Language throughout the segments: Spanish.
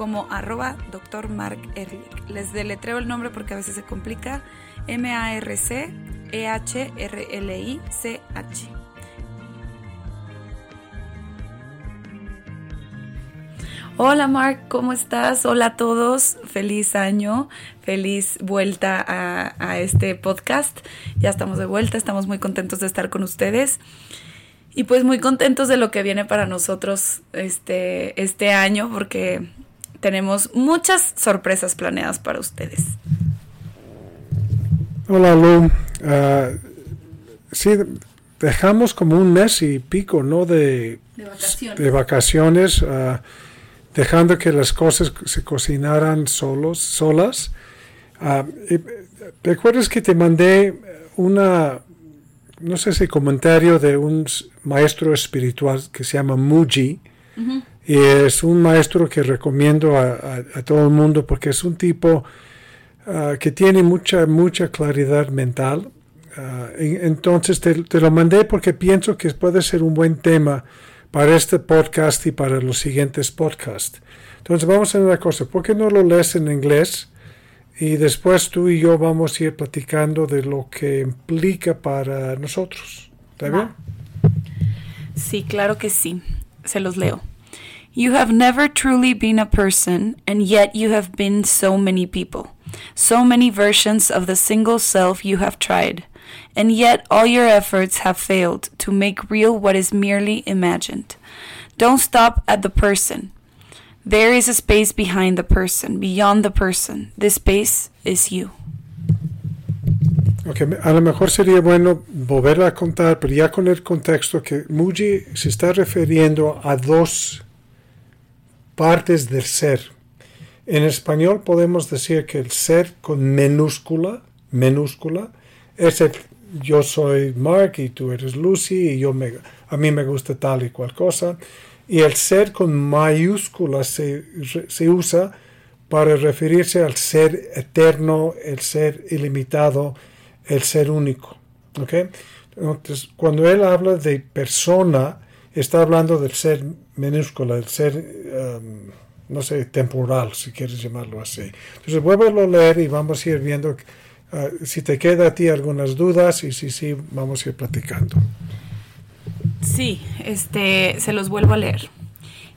como arroba Dr. Mark Ehrlich. Les deletreo el nombre porque a veces se complica. M-A-R-C-E-H-R-L-I-C-H. Hola Mark, ¿cómo estás? Hola a todos, feliz año, feliz vuelta a, a, este podcast. Ya estamos de vuelta, estamos muy contentos de estar con ustedes y pues muy contentos de lo que viene para nosotros este, este año porque tenemos muchas sorpresas planeadas para ustedes. Hola Lu, uh, sí, dejamos como un mes y pico, ¿no? De, de vacaciones. De vacaciones uh, dejando que las cosas se cocinaran solos, solas. Uh, ¿Recuerdas que te mandé una, no sé si comentario de un maestro espiritual que se llama Muji? Uh -huh. Y es un maestro que recomiendo a, a, a todo el mundo porque es un tipo uh, que tiene mucha, mucha claridad mental. Uh, entonces te, te, lo mandé porque pienso que puede ser un buen tema para este podcast y para los siguientes podcasts. Entonces vamos a hacer una cosa, ¿por qué no lo lees en inglés? Y después tú y yo vamos a ir platicando de lo que implica para nosotros. ¿Está bien? Sí, claro que sí. Se los leo. You have never truly been a person, and yet you have been so many people. So many versions of the single self you have tried, and yet all your efforts have failed to make real what is merely imagined. Don't stop at the person. There is a space behind the person, beyond the person. This space is you. Okay, a lo mejor sería bueno volver a contar, pero ya con el contexto que Muji se está refiriendo a dos partes del ser. En español podemos decir que el ser con minúscula, minúscula, es el yo soy Mark y tú eres Lucy y yo me, a mí me gusta tal y cual cosa. Y el ser con mayúscula se, se usa para referirse al ser eterno, el ser ilimitado, el ser único. ¿okay? Entonces, cuando él habla de persona, está hablando del ser minúscula, el ser, um, no sé, temporal, si quieres llamarlo así. Entonces, vuélvelo a leer y vamos a ir viendo uh, si te queda a ti algunas dudas y si sí, vamos a ir platicando. Sí, este, se los vuelvo a leer.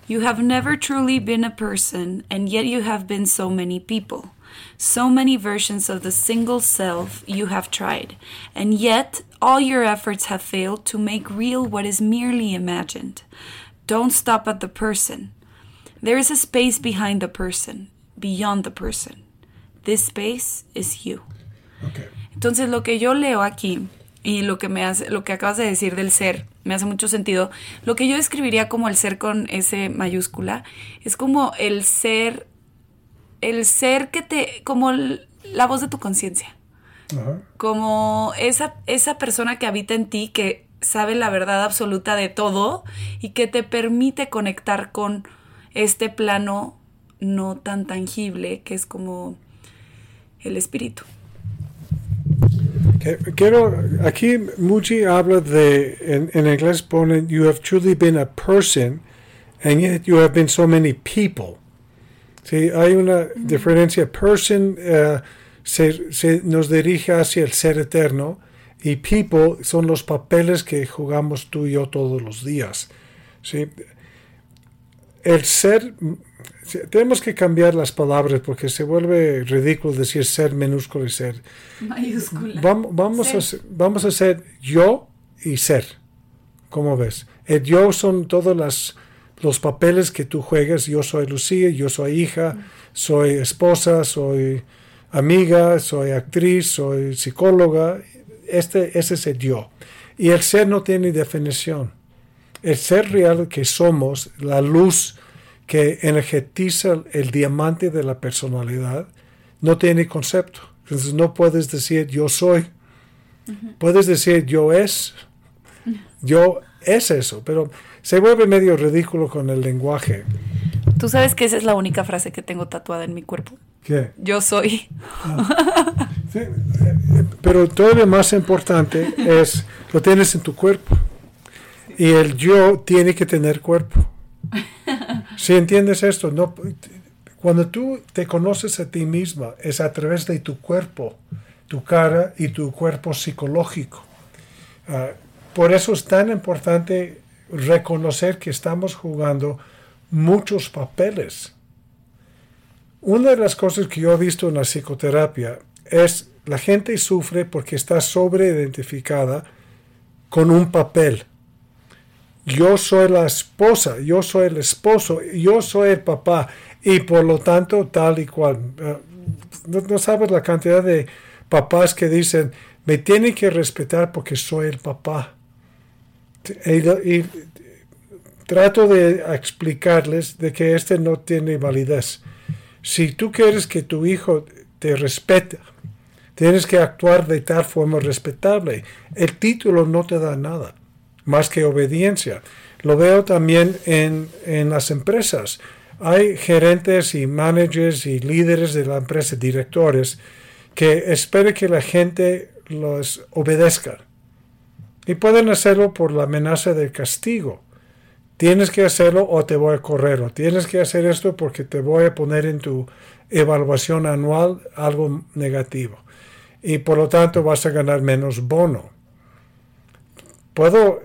You have never truly been a person, and yet you have been so many people. So many versions of the single self you have tried, and yet all your efforts have failed to make real what is merely imagined. Don't stop at the person. There is a space behind the person, beyond the person. This space is you. Okay. Entonces lo que yo leo aquí y lo que me hace, lo que acabas de decir del ser me hace mucho sentido. Lo que yo describiría como el ser con S mayúscula es como el ser, el ser que te, como la voz de tu conciencia. Como esa, esa persona que habita en ti, que sabe la verdad absoluta de todo y que te permite conectar con este plano no tan tangible que es como el espíritu. Quiero, aquí Muji habla de, en, en, inglés pone, you have truly been a person, and yet you have been so many people. Sí, hay una diferencia. Person uh, se, se, nos dirige hacia el ser eterno y people son los papeles que jugamos tú y yo todos los días. Sí. El ser, tenemos que cambiar las palabras porque se vuelve ridículo decir ser minúsculo y ser. Mayúscula. Vamos, vamos, ser. A, vamos a ser yo y ser. ¿Cómo ves? El yo son todos las, los papeles que tú juegas. Yo soy Lucía, yo soy hija, soy esposa, soy amiga, soy actriz, soy psicóloga. Este, ese es el yo. Y el ser no tiene definición. El ser real que somos, la luz que energetiza el diamante de la personalidad, no tiene concepto. Entonces no puedes decir yo soy. Puedes decir yo es. Yo es eso, pero se vuelve medio ridículo con el lenguaje. Tú sabes que esa es la única frase que tengo tatuada en mi cuerpo. ¿Qué? Yo soy. Sí, eh, pero todavía más importante es, lo tienes en tu cuerpo. Y el yo tiene que tener cuerpo. Si entiendes esto, no, cuando tú te conoces a ti misma, es a través de tu cuerpo, tu cara y tu cuerpo psicológico. Ah, por eso es tan importante reconocer que estamos jugando muchos papeles. Una de las cosas que yo he visto en la psicoterapia es la gente sufre porque está sobreidentificada con un papel. Yo soy la esposa, yo soy el esposo, yo soy el papá y por lo tanto tal y cual. Ah, no, sabes la cantidad de papás que dicen, me tienen que respetar porque soy el papá. Y trato de explicarles de que este no tiene validez. Si tú quieres que tu hijo te respete, tienes que actuar de tal forma respetable. El título no te da nada, más que obediencia. Lo veo también en, en las empresas. Hay gerentes y managers y líderes de la empresa, directores, que esperan que la gente los obedezca. Y pueden hacerlo por la amenaza del castigo tienes que hacerlo o te voy a correr, o tienes que hacer esto porque te voy a poner en tu evaluación anual algo negativo. Y por lo tanto vas a ganar menos bono. Puedo,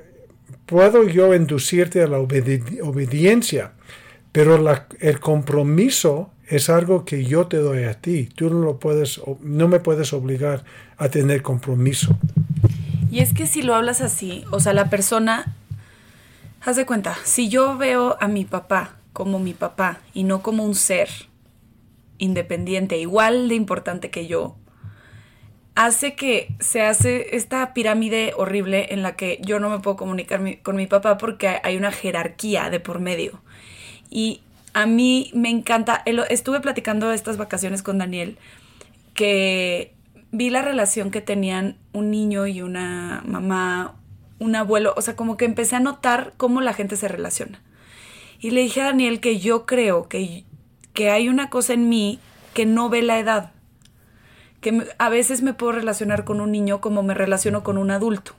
puedo yo inducirte a la obediencia, pero el compromiso es algo que yo te doy a ti. Tú no, lo puedes, no me puedes obligar a tener compromiso. Y es que si lo hablas así, o sea, la persona Haz de cuenta, si yo veo a mi papá como mi papá y no como un ser independiente, igual de importante que yo, hace que se hace esta pirámide horrible en la que yo no me puedo comunicar con mi papá porque hay una jerarquía de por medio. Y a mí me encanta, estuve platicando estas vacaciones con Daniel, que vi la relación que tenían un niño y una mamá, un abuelo, o sea, como que empecé a notar cómo la gente se relaciona. Y le dije a Daniel que yo creo que, que hay una cosa en mí que no ve la edad, que a veces me puedo relacionar con un niño como me relaciono con un adulto.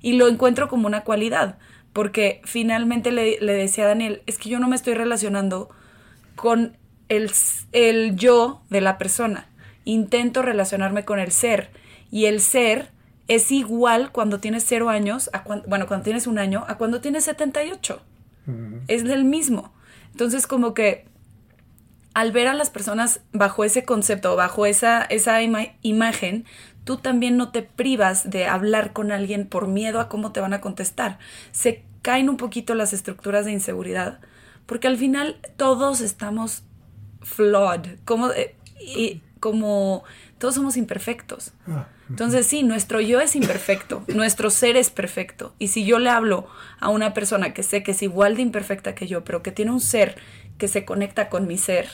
Y lo encuentro como una cualidad, porque finalmente le, le decía a Daniel, es que yo no me estoy relacionando con el, el yo de la persona, intento relacionarme con el ser, y el ser es igual cuando tienes cero años, a bueno, cuando tienes un año, a cuando tienes 78. Es del mismo. Entonces, como que al ver a las personas bajo ese concepto, bajo esa, esa imagen, tú también no te privas de hablar con alguien por miedo a cómo te van a contestar. Se caen un poquito las estructuras de inseguridad, porque al final todos estamos flawed, como, eh, y, como todos somos imperfectos. Ah. Entonces sí, nuestro yo es imperfecto, nuestro ser es perfecto. Y si yo le hablo a una persona que sé que es igual de imperfecta que yo, pero que tiene un ser que se conecta con mi ser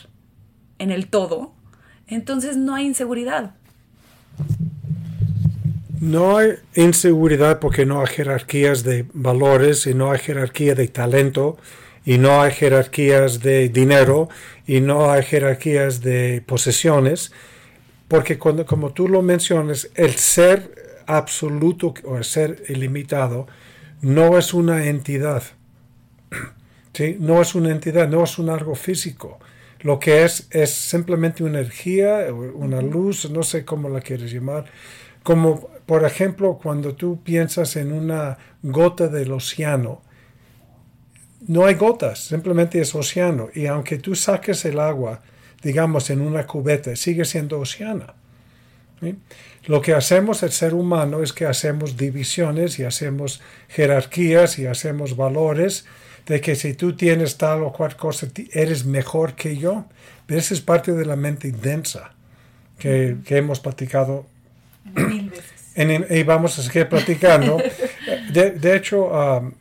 en el todo, entonces no hay inseguridad. No hay inseguridad porque no hay jerarquías de valores y no hay jerarquía de talento y no hay jerarquías de dinero y no hay jerarquías de posesiones porque cuando, como tú lo mencionas, el ser absoluto o el ser ilimitado no es una entidad. ¿sí? No es una entidad, no es un algo físico. Lo que es es simplemente una energía, una luz, no sé cómo la quieres llamar. Como por ejemplo cuando tú piensas en una gota del océano, no hay gotas, simplemente es océano. Y aunque tú saques el agua, digamos, en una cubeta, sigue siendo oceana. Lo que hacemos el ser humano es que hacemos divisiones y hacemos jerarquías y hacemos valores de que si tú tienes tal o cual cosa, eres mejor que yo. Esa es parte de la mente densa que, hemos platicado. Mil veces. y vamos a seguir platicando. De, hecho, um,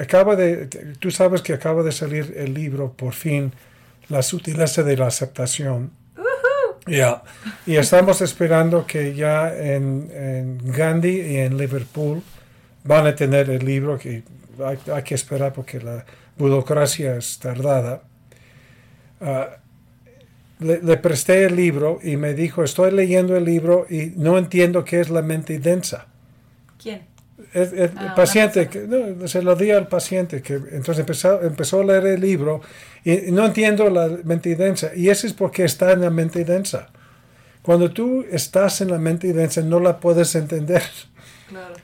acaba de, tú sabes que acaba de salir el libro, por fin, La sutileza de la aceptación. Ya, y estamos esperando que ya en, Gandhi y en Liverpool van a tener el libro que hay, que esperar porque la burocracia es tardada. Ah, le, presté el libro y me dijo, estoy leyendo el libro y no entiendo qué es la mente densa. ¿Quién? El, ah, paciente, que, se lo di al paciente, que entonces empezó, empezó a leer el libro y no entiendo la mente densa. Y eso es porque está en la mente densa. Cuando tú estás en la mente densa no la puedes entender.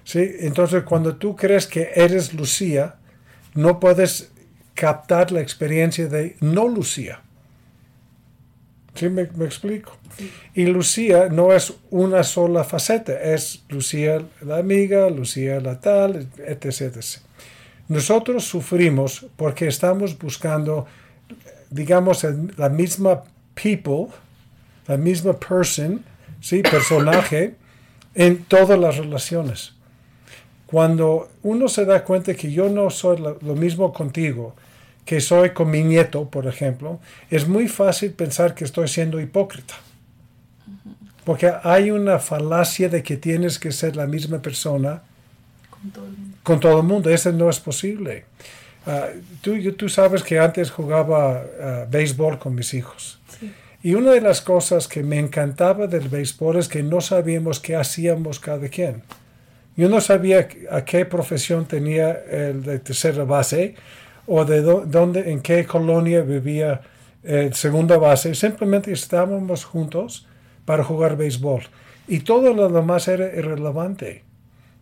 ¿Sí? Entonces cuando tú crees que eres Lucía, no puedes captar la experiencia de no Lucía. ¿Sí me, explico? Y Lucía no es una sola faceta, es Lucía la amiga, Lucía la tal, etc. etc. Nosotros sufrimos porque estamos buscando, digamos, la misma people, la misma person, ¿sí? personaje, en todas las relaciones. Cuando uno se da cuenta que yo no soy lo mismo contigo, que soy con mi nieto, por ejemplo, es muy fácil pensar que estoy siendo hipócrita. Porque hay una falacia de que tienes que ser la misma persona con todo el mundo. Eso no es posible. Ah, tú, tú sabes que antes jugaba uh, béisbol con mis hijos. Y una de las cosas que me encantaba del béisbol es que no sabíamos qué hacíamos cada quien. Yo no sabía a qué profesión tenía el de tercera base o de dónde, en qué colonia vivía el segunda base. Simplemente estábamos juntos para jugar béisbol. Y todo lo demás era irrelevante.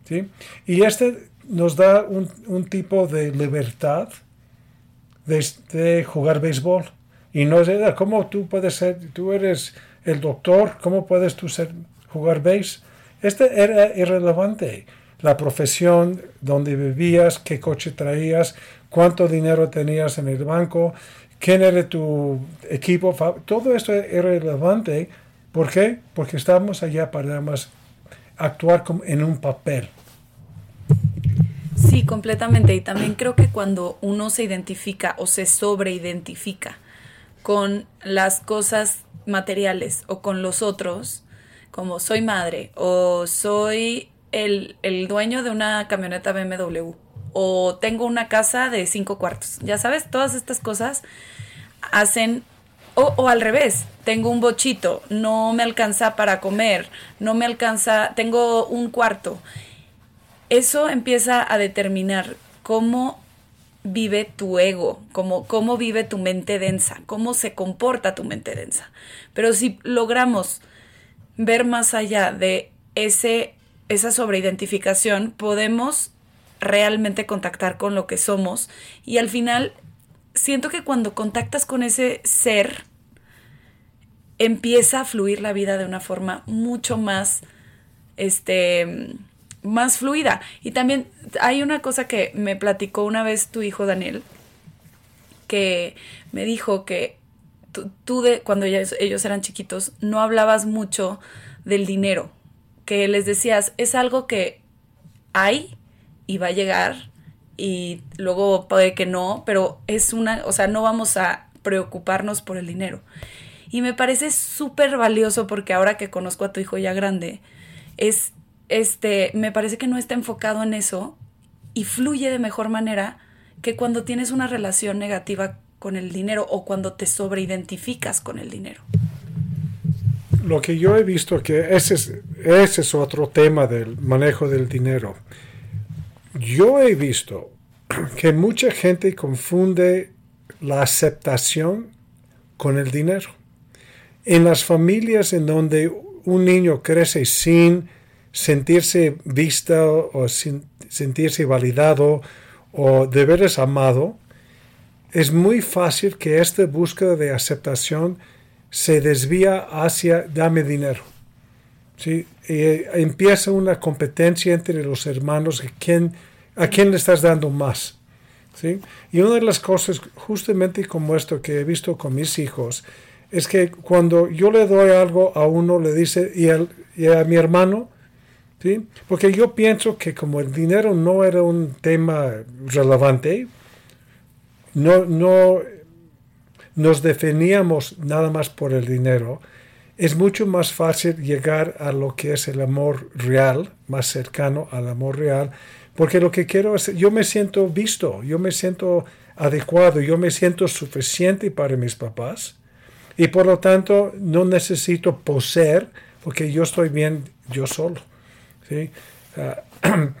¿sí? Y este nos da un, un tipo de libertad de, de, jugar béisbol. Y no es, ¿cómo tú puedes ser, tú eres el doctor, cómo puedes tú ser, jugar béis? Este era irrelevante. La profesión, dónde vivías, qué coche traías, cuánto dinero tenías en el banco, quién era tu equipo, todo esto es irrelevante. ¿Por qué? Porque estamos allá para más actuar en un papel. Sí, completamente. Y también creo que cuando uno se identifica o se sobreidentifica con las cosas materiales o con los otros, como soy madre o soy el, dueño de una camioneta BMW o tengo una casa de cinco cuartos. Ya sabes, todas estas cosas hacen, o, o, al revés, tengo un bochito, no me alcanza para comer, no me alcanza, tengo un cuarto. Eso empieza a determinar cómo vive tu ego, cómo, cómo vive tu mente densa, cómo se comporta tu mente densa. Pero si logramos ver más allá de ese, esa sobreidentificación, podemos realmente contactar con lo que somos. Y al final siento que cuando contactas con ese ser empieza a fluir la vida de una forma mucho más este más fluida. Y también hay una cosa que me platicó una vez tu hijo Daniel que me dijo que tú, de cuando ellos, ellos eran chiquitos no hablabas mucho del dinero que les decías es algo que hay y va a llegar y luego puede que no, pero es una, o sea, no vamos a preocuparnos por el dinero. Y me parece súper valioso porque ahora que conozco a tu hijo ya grande, es, este, me parece que no está enfocado en eso y fluye de mejor manera que cuando tienes una relación negativa con el dinero o cuando te sobreidentificas con el dinero. Lo que yo he visto que ese es, otro tema del manejo del dinero yo he visto que mucha gente confunde la aceptación con el dinero. En las familias en donde un niño crece sin sentirse visto o sin sentirse validado o de veras amado, es muy fácil que esta búsqueda de aceptación se desvía hacia dame dinero. ¿sí? Eh, empieza una competencia entre los hermanos, ¿quién, a quién le estás dando más. ¿sí? Y una de las cosas, justamente como esto que he visto con mis hijos, es que cuando yo le doy algo a uno, le dice, y, a mi hermano, ¿sí? porque yo pienso que como el dinero no era un tema relevante, no, no nos definíamos nada más por el dinero, es mucho más fácil llegar a lo que es el amor real, más cercano al amor real, porque lo que quiero es, yo me siento visto, yo me siento adecuado, yo me siento suficiente para mis papás y por lo tanto no necesito poseer porque yo estoy bien yo solo. ¿sí? Ah,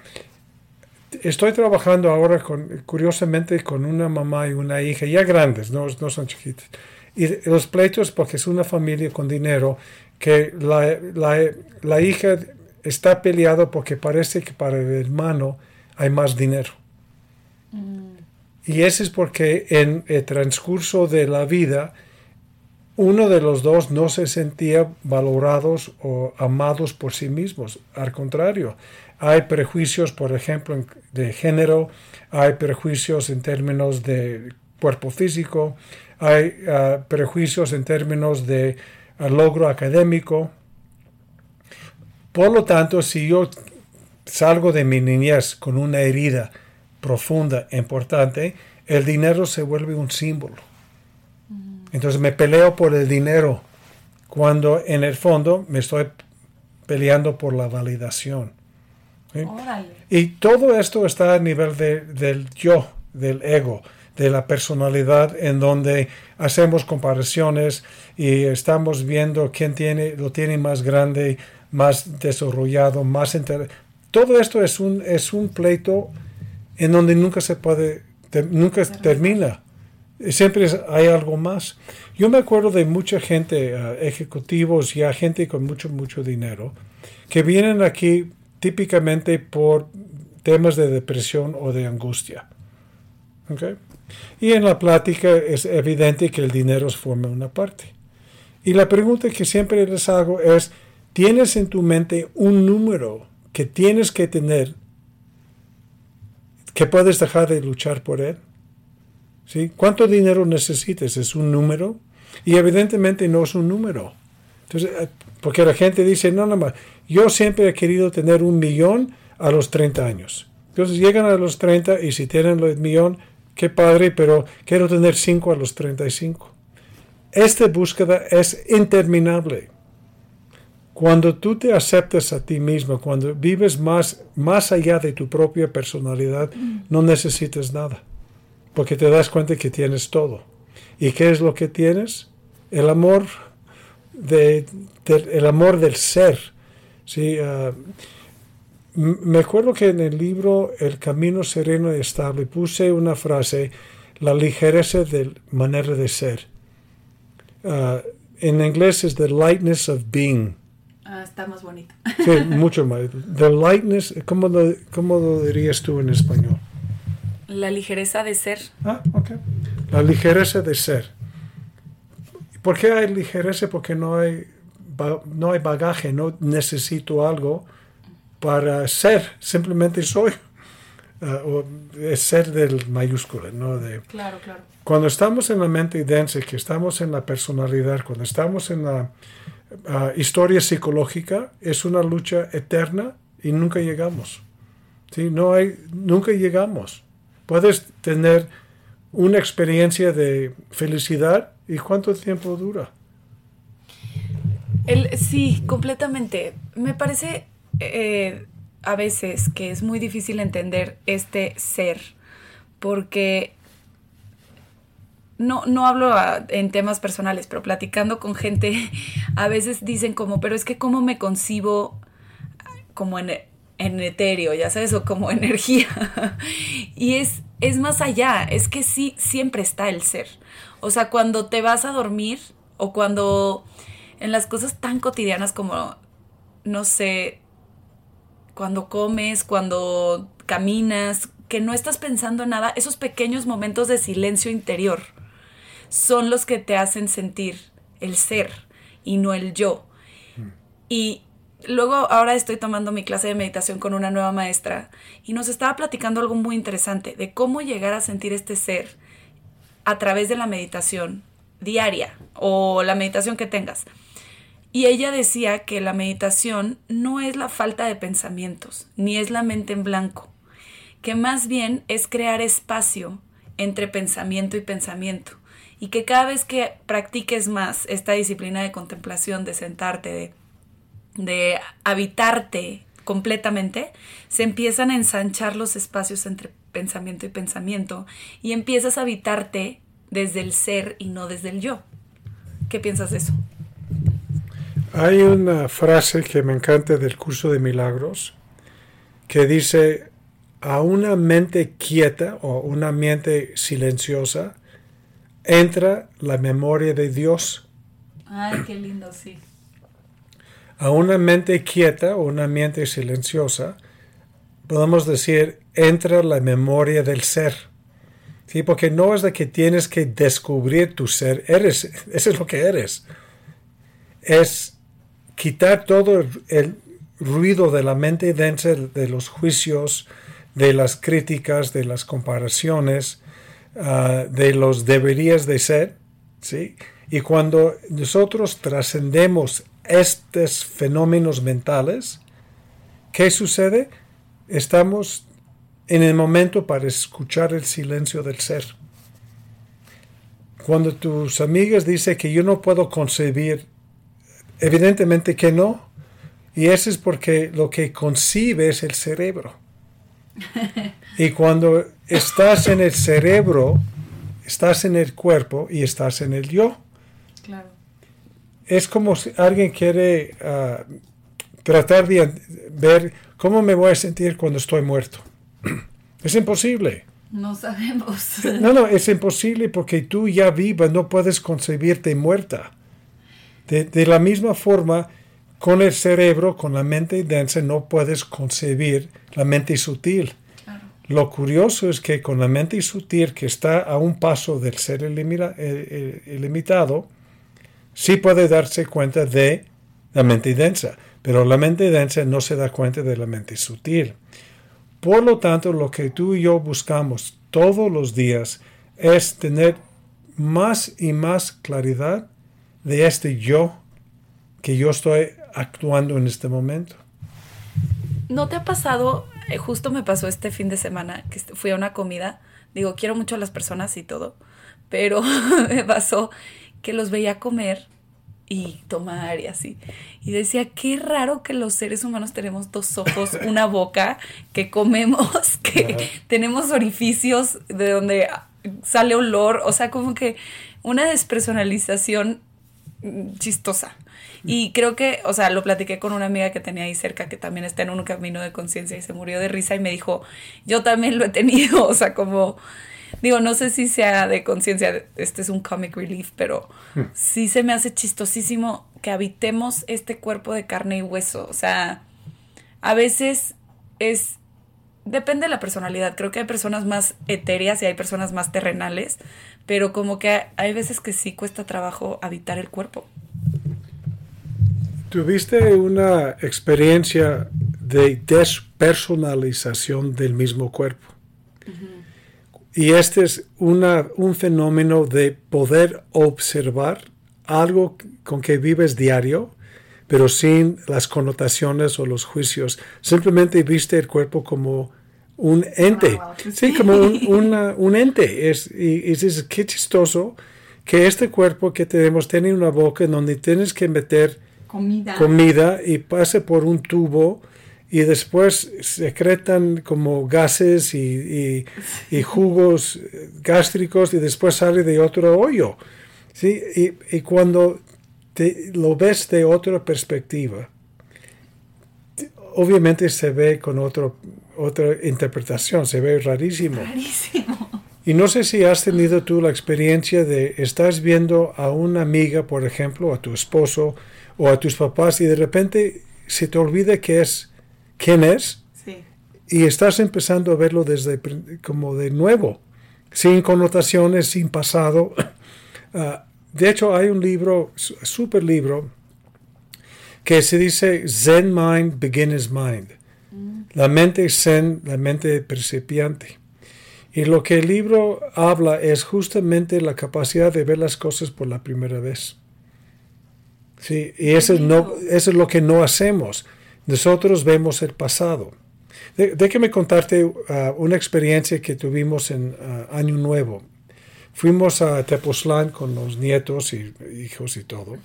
estoy trabajando ahora con, curiosamente con una mamá y una hija, ya grandes, no, no son chiquitas. Y los pleitos, porque es una familia con dinero, que la, la, la hija está peleado porque parece que para el hermano hay más dinero. Mm. Y eso es porque en el transcurso de la vida, uno de los dos no se sentía valorados o amados por sí mismos. Al contrario, hay prejuicios, por ejemplo, de género, hay prejuicios en términos de cuerpo físico, hay ah, prejuicios en términos de ah, logro académico. Por lo tanto, si yo salgo de mi niñez con una herida profunda, importante, el dinero se vuelve un símbolo. Entonces me peleo por el dinero cuando en el fondo me estoy peleando por la validación. Y todo esto está a nivel del yo, del ego de la personalidad en donde hacemos comparaciones y estamos viendo quién tiene, lo tiene más grande, más desarrollado, más Todo esto es un, es un pleito en donde nunca se puede, nunca termina. Siempre hay algo más. Yo me acuerdo de mucha gente, uh, ejecutivos y gente con mucho, mucho dinero, que vienen aquí típicamente por temas de depresión o de angustia. Okay. Y en la plática es evidente que el dinero forma una parte. Y la pregunta que siempre les hago es, ¿tienes en tu mente un número que tienes que tener que puedes dejar de luchar por él? ¿Sí? ¿Cuánto dinero necesitas? ¿Es un número? Y evidentemente no es un número. Entonces, eh, porque la gente dice, no, no más, yo siempre he querido tener un millón a los 30 años. Entonces llegan a los 30 y si tienen el millón, qué padre, pero quiero tener 5 a los 35. Esta búsqueda es interminable. Cuando tú te aceptas a ti mismo, cuando vives más, más allá de tu propia personalidad, no necesitas nada, porque te das cuenta que tienes todo. ¿Y qué es lo que tienes? El amor, de, el amor del ser. ¿sí? Ah, me acuerdo que en el libro El camino sereno y estable puse una frase, la ligereza de manera de ser. Uh, en inglés es the lightness of being. Ah, está más bonito. Sí, mucho más. The lightness, ¿cómo lo, ¿cómo lo dirías tú en español? La ligereza de ser. Ah, ok. La ligereza de ser. ¿Por qué hay ligereza? Porque no hay, no hay bagaje, no necesito algo para ser, simplemente soy. Uh, es ser del mayúscula, ¿no? De, claro, claro. Cuando estamos en la mente densa, que estamos en la personalidad, cuando estamos en la uh, historia psicológica, es una lucha eterna y nunca llegamos. ¿sí? No hay, nunca llegamos. Puedes tener una experiencia de felicidad y cuánto tiempo dura. Sí, completamente. Me parece eh, a veces que es muy difícil entender este ser, porque no, no hablo en temas personales, pero platicando con gente, a veces dicen como, pero es que cómo me concibo como en, en etéreo, ya sabes, o como energía. y es, es más allá, es que sí, siempre está el ser. O sea, cuando te vas a dormir o cuando en las cosas tan cotidianas como, no sé, cuando comes, cuando caminas, que no estás pensando en nada, esos pequeños momentos de silencio interior son los que te hacen sentir el ser y no el yo. Y luego ahora estoy tomando mi clase de meditación con una nueva maestra y nos estaba platicando algo muy interesante de cómo llegar a sentir este ser a través de la meditación diaria o la meditación que tengas. Y ella decía que la meditación no es la falta de pensamientos, ni es la mente en blanco, que más bien es crear espacio entre pensamiento y pensamiento y que cada vez que practiques más esta disciplina de contemplación, de sentarte, de, de habitarte completamente, se empiezan a ensanchar los espacios entre pensamiento y pensamiento y empiezas a habitarte desde el ser y no desde el yo. ¿Qué piensas de eso? Hay una frase que me encanta del curso de milagros que dice, a una mente quieta o una mente silenciosa entra la memoria de Dios. Ay, qué lindo, sí. A una mente quieta o una mente silenciosa, podemos decir, entra la memoria del ser. ¿Sí? Porque no es de que tienes que descubrir tu ser, eres, eso es lo que eres. Es quitar todo el ruido de la mente densa, de los juicios, de las críticas, de las comparaciones, ah, de los deberías de ser, ¿sí? Y cuando nosotros trascendemos estos fenómenos mentales, ¿qué sucede? Estamos en el momento para escuchar el silencio del ser. Cuando tus amigas dicen que yo no puedo concebir, evidentemente que no, y eso es porque lo que concibe es el cerebro. Y cuando estás en el cerebro, estás en el cuerpo y estás en el yo. Claro. Es como si alguien quiere ah, tratar de ver cómo me voy a sentir cuando estoy muerto. Es imposible. No sabemos. No, no, es imposible porque tú ya viva no puedes concebirte muerta. De, de la misma forma, con el cerebro, con la mente densa, no puedes concebir la mente sutil. Lo curioso es que con la mente sutil, que está a un paso del ser ilimitado, sí puede darse cuenta de la mente densa, pero la mente densa no se da cuenta de la mente sutil. Por lo tanto, lo que tú y yo buscamos todos los días es tener más y más claridad de este yo que yo estoy actuando en este momento. ¿No te ha pasado, eh, justo me pasó este fin de semana, que fui a una comida, digo, quiero mucho a las personas y todo, pero me pasó que los veía comer y tomar y así. Y decía, qué raro que los seres humanos tenemos dos ojos, una boca, que comemos, que tenemos orificios de donde sale olor, o sea, como que una despersonalización chistosa. Y creo que, o sea, lo platiqué con una amiga que tenía ahí cerca que también está en un camino de conciencia y se murió de risa y me dijo, yo también lo he tenido, o sea, como, digo, no sé si sea de conciencia, este es un comic relief, pero hmm. sí se me hace chistosísimo que habitemos este cuerpo de carne y hueso, o sea, a veces es depende de la personalidad. Creo que hay personas más etéreas y hay personas más terrenales, pero como que hay veces que sí cuesta trabajo habitar el cuerpo. ¿Tuviste una experiencia de despersonalización del mismo cuerpo? Y este es una, un fenómeno de poder observar algo con que vives diario, pero sin las connotaciones o los juicios. Simplemente viste el cuerpo como un ente. Sí, como un, ente. Es, y, es qué chistoso que este cuerpo que tenemos tiene una boca en donde tienes que meter comida, y pase por un tubo y después secretan como gases y, jugos gástricos y después sale de otro hoyo. ¿sí? Y, cuando te, lo ves de otra perspectiva, obviamente se ve con otro, otra interpretación, se ve rarísimo. Rarísimo. Y no sé si has tenido tú la experiencia de estás viendo a una amiga, por ejemplo, a tu esposo o a tus papás y de repente se te olvida que es quién es y estás empezando a verlo desde como de nuevo, sin connotaciones, sin pasado. Ah, de hecho, hay un libro, super libro, que se dice Zen Mind, Beginner's Mind. Mm. La mente zen, la mente percipiente. Y lo que el libro habla es justamente la capacidad de ver las cosas por la primera vez. Sí, y eso, no, eso es lo que no hacemos. Nosotros vemos el pasado. déjame contarte uh, una experiencia que tuvimos en uh, Año Nuevo. fuimos a Tepoztlán con los nietos y hijos y todo,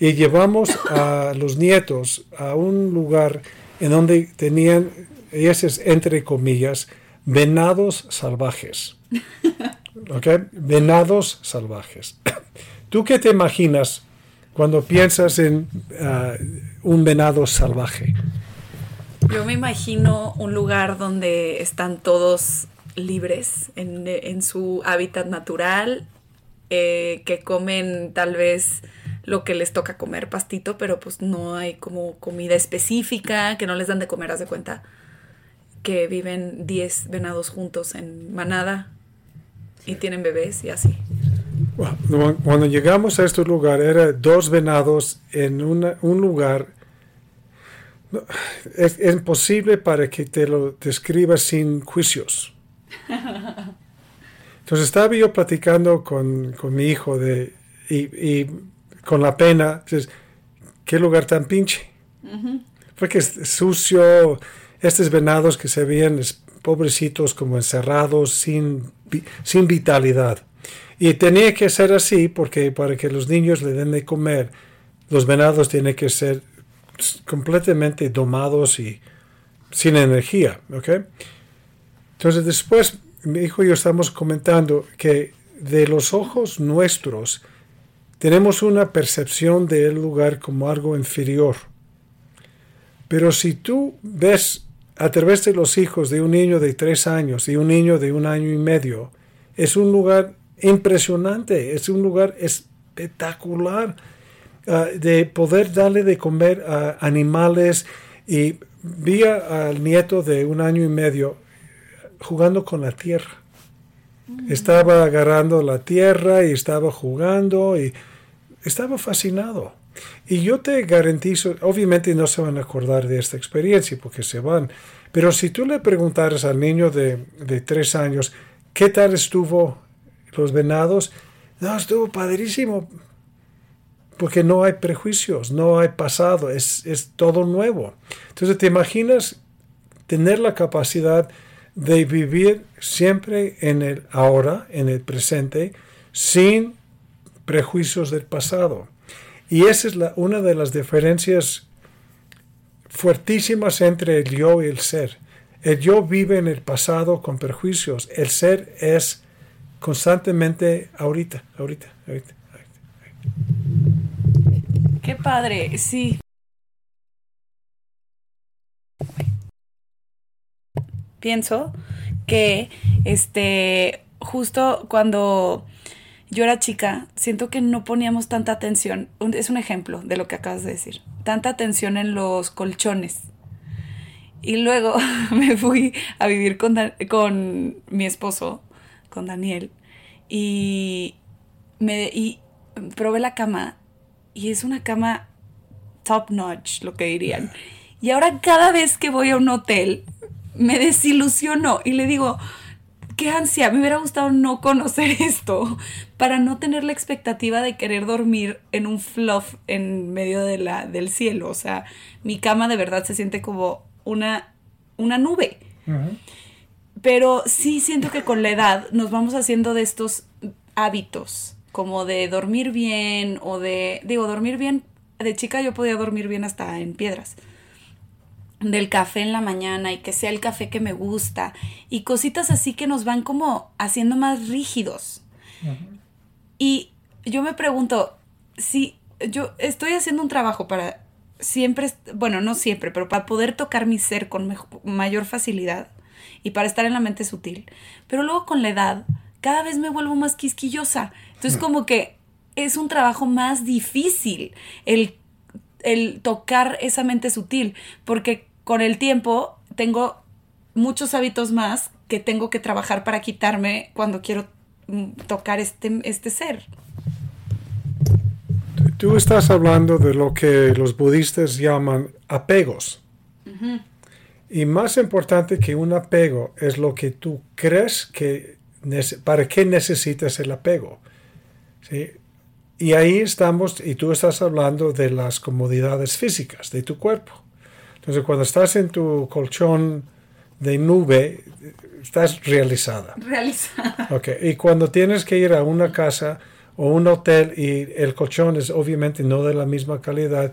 y llevamos a los nietos a un lugar en donde tenían, y ese es entre comillas, venados salvajes. ¿Ok? Venados salvajes. ¿Tú qué te imaginas cuando piensas en ah, un venado salvaje? Yo me imagino un lugar donde están todos libres en, su hábitat natural, eh, que comen tal vez lo que les toca comer, pastito, pero pues no hay como comida específica, que no les dan de comer, haz de cuenta, que viven 10 venados juntos en manada y tienen bebés y así. Cuando llegamos a este lugar, era dos venados en un lugar. Es, imposible para que te lo describas sin juicios. Entonces estaba yo platicando con, mi hijo de, y, con la pena, qué lugar tan pinche. Porque es sucio, estos venados que se veían pobrecitos como encerrados, sin, sin vitalidad. Y tenía que ser así porque para que los niños le den de comer, los venados tienen que ser completamente domados y sin energía. ¿okay? Entonces después mi hijo y yo estamos comentando que de los ojos nuestros tenemos una percepción del lugar como algo inferior. Pero si tú ves a través de los hijos de un niño de tres años y un niño de un año y medio, es un lugar impresionante, es un lugar espectacular ah, de poder darle de comer a animales y vi al nieto de un año y medio jugando con la tierra. Mm. Estaba agarrando la tierra y estaba jugando y estaba fascinado. Y yo te garantizo, obviamente no se van a acordar de esta experiencia porque se van, pero si tú le preguntaras al niño de, de tres años, ¿qué tal estuvo los venados, no, estuvo padrísimo, porque no hay prejuicios, no hay pasado, es, todo nuevo. Entonces, ¿te imaginas tener la capacidad de vivir siempre en el ahora, en el presente, sin prejuicios del pasado? Y esa es la, una de las diferencias fuertísimas entre el yo y el ser. El yo vive en el pasado con prejuicios, el ser es constantemente ahorita, ahorita, ahorita, Qué padre, sí. Pienso que este justo cuando yo era chica, siento que no poníamos tanta atención, es un ejemplo de lo que acabas de decir, tanta atención en los colchones. Y luego me fui a vivir con, con mi esposo con Daniel y me y probé la cama y es una cama top notch, lo que dirían. Y ahora cada vez que voy a un hotel me desilusiono y le digo, qué ansia, me hubiera gustado no conocer esto para no tener la expectativa de querer dormir en un fluff en medio de la, del cielo. O sea, mi cama de verdad se siente como una, una nube. Pero sí siento que con la edad nos vamos haciendo de estos hábitos, como de dormir bien o de, digo, dormir bien, de chica yo podía dormir bien hasta en piedras del café en la mañana y que sea el café que me gusta y cositas así que nos van como haciendo más rígidos. Y yo me pregunto, si yo estoy haciendo un trabajo para siempre, bueno, no siempre, pero para poder tocar mi ser con mayor facilidad, y para estar en la mente sutil. Pero luego con la edad, cada vez me vuelvo más quisquillosa. Entonces, mm. como que es un trabajo más difícil el, el tocar esa mente sutil, porque con el tiempo tengo muchos hábitos más que tengo que trabajar para quitarme cuando quiero mm, tocar este, este ser. Tú estás hablando de lo que los budistas llaman apegos. Y más importante que un apego es lo que tú crees que, para qué necesitas el apego. Y ahí estamos, y tú estás hablando de las comodidades físicas de tu cuerpo. Entonces, cuando estás en tu colchón de nube, estás realizada. Realizada. Ok, y cuando tienes que ir a una casa o un hotel y el colchón es obviamente no de la misma calidad,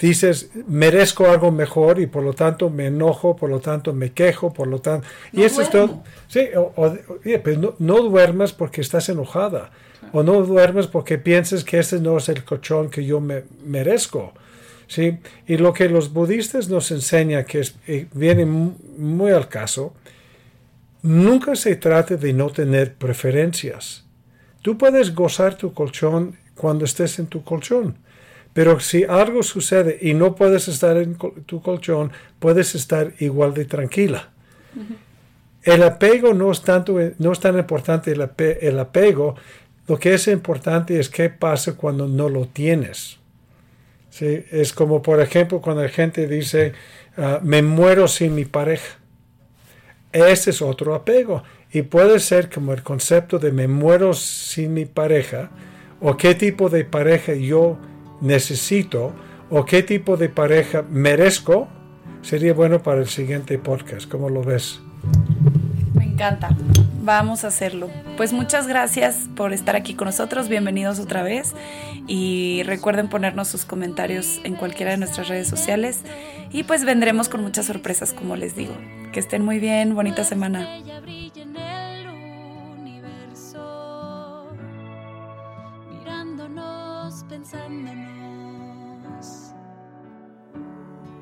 dices, merezco algo mejor y por lo tanto me enojo, por lo tanto me quejo, por lo tanto... y eso es todo. Sí, o, pues no, no duermas porque estás enojada. O no duermas porque piensas que este no es el colchón que yo me merezco. ¿sí? Y lo que los budistas nos enseñan, que es- eh, viene mu- muy al caso, nunca se trata de no tener preferencias. Tú puedes gozar tu colchón cuando estés en tu colchón. Pero si algo sucede y no puedes estar en tu colchón, puedes estar igual de tranquila. El apego no es, tanto, no es tan importante el, ape- el apego, lo que es importante es qué pasa cuando no lo tienes. ¿Sí? Es como, por ejemplo, cuando la gente dice, ah, me muero sin mi pareja. Ese es otro apego. Y puede ser como el concepto de me muero sin mi pareja, o qué tipo de pareja yo necesito, o qué tipo de pareja merezco, sería bueno para el siguiente podcast. ¿Cómo lo ves? Me encanta. Vamos a hacerlo. Pues muchas gracias por estar aquí con nosotros. Bienvenidos otra vez. Y recuerden ponernos sus comentarios en cualquiera de nuestras redes sociales. Y pues vendremos con muchas sorpresas, como les digo. Que estén muy bien. Bonita semana. summer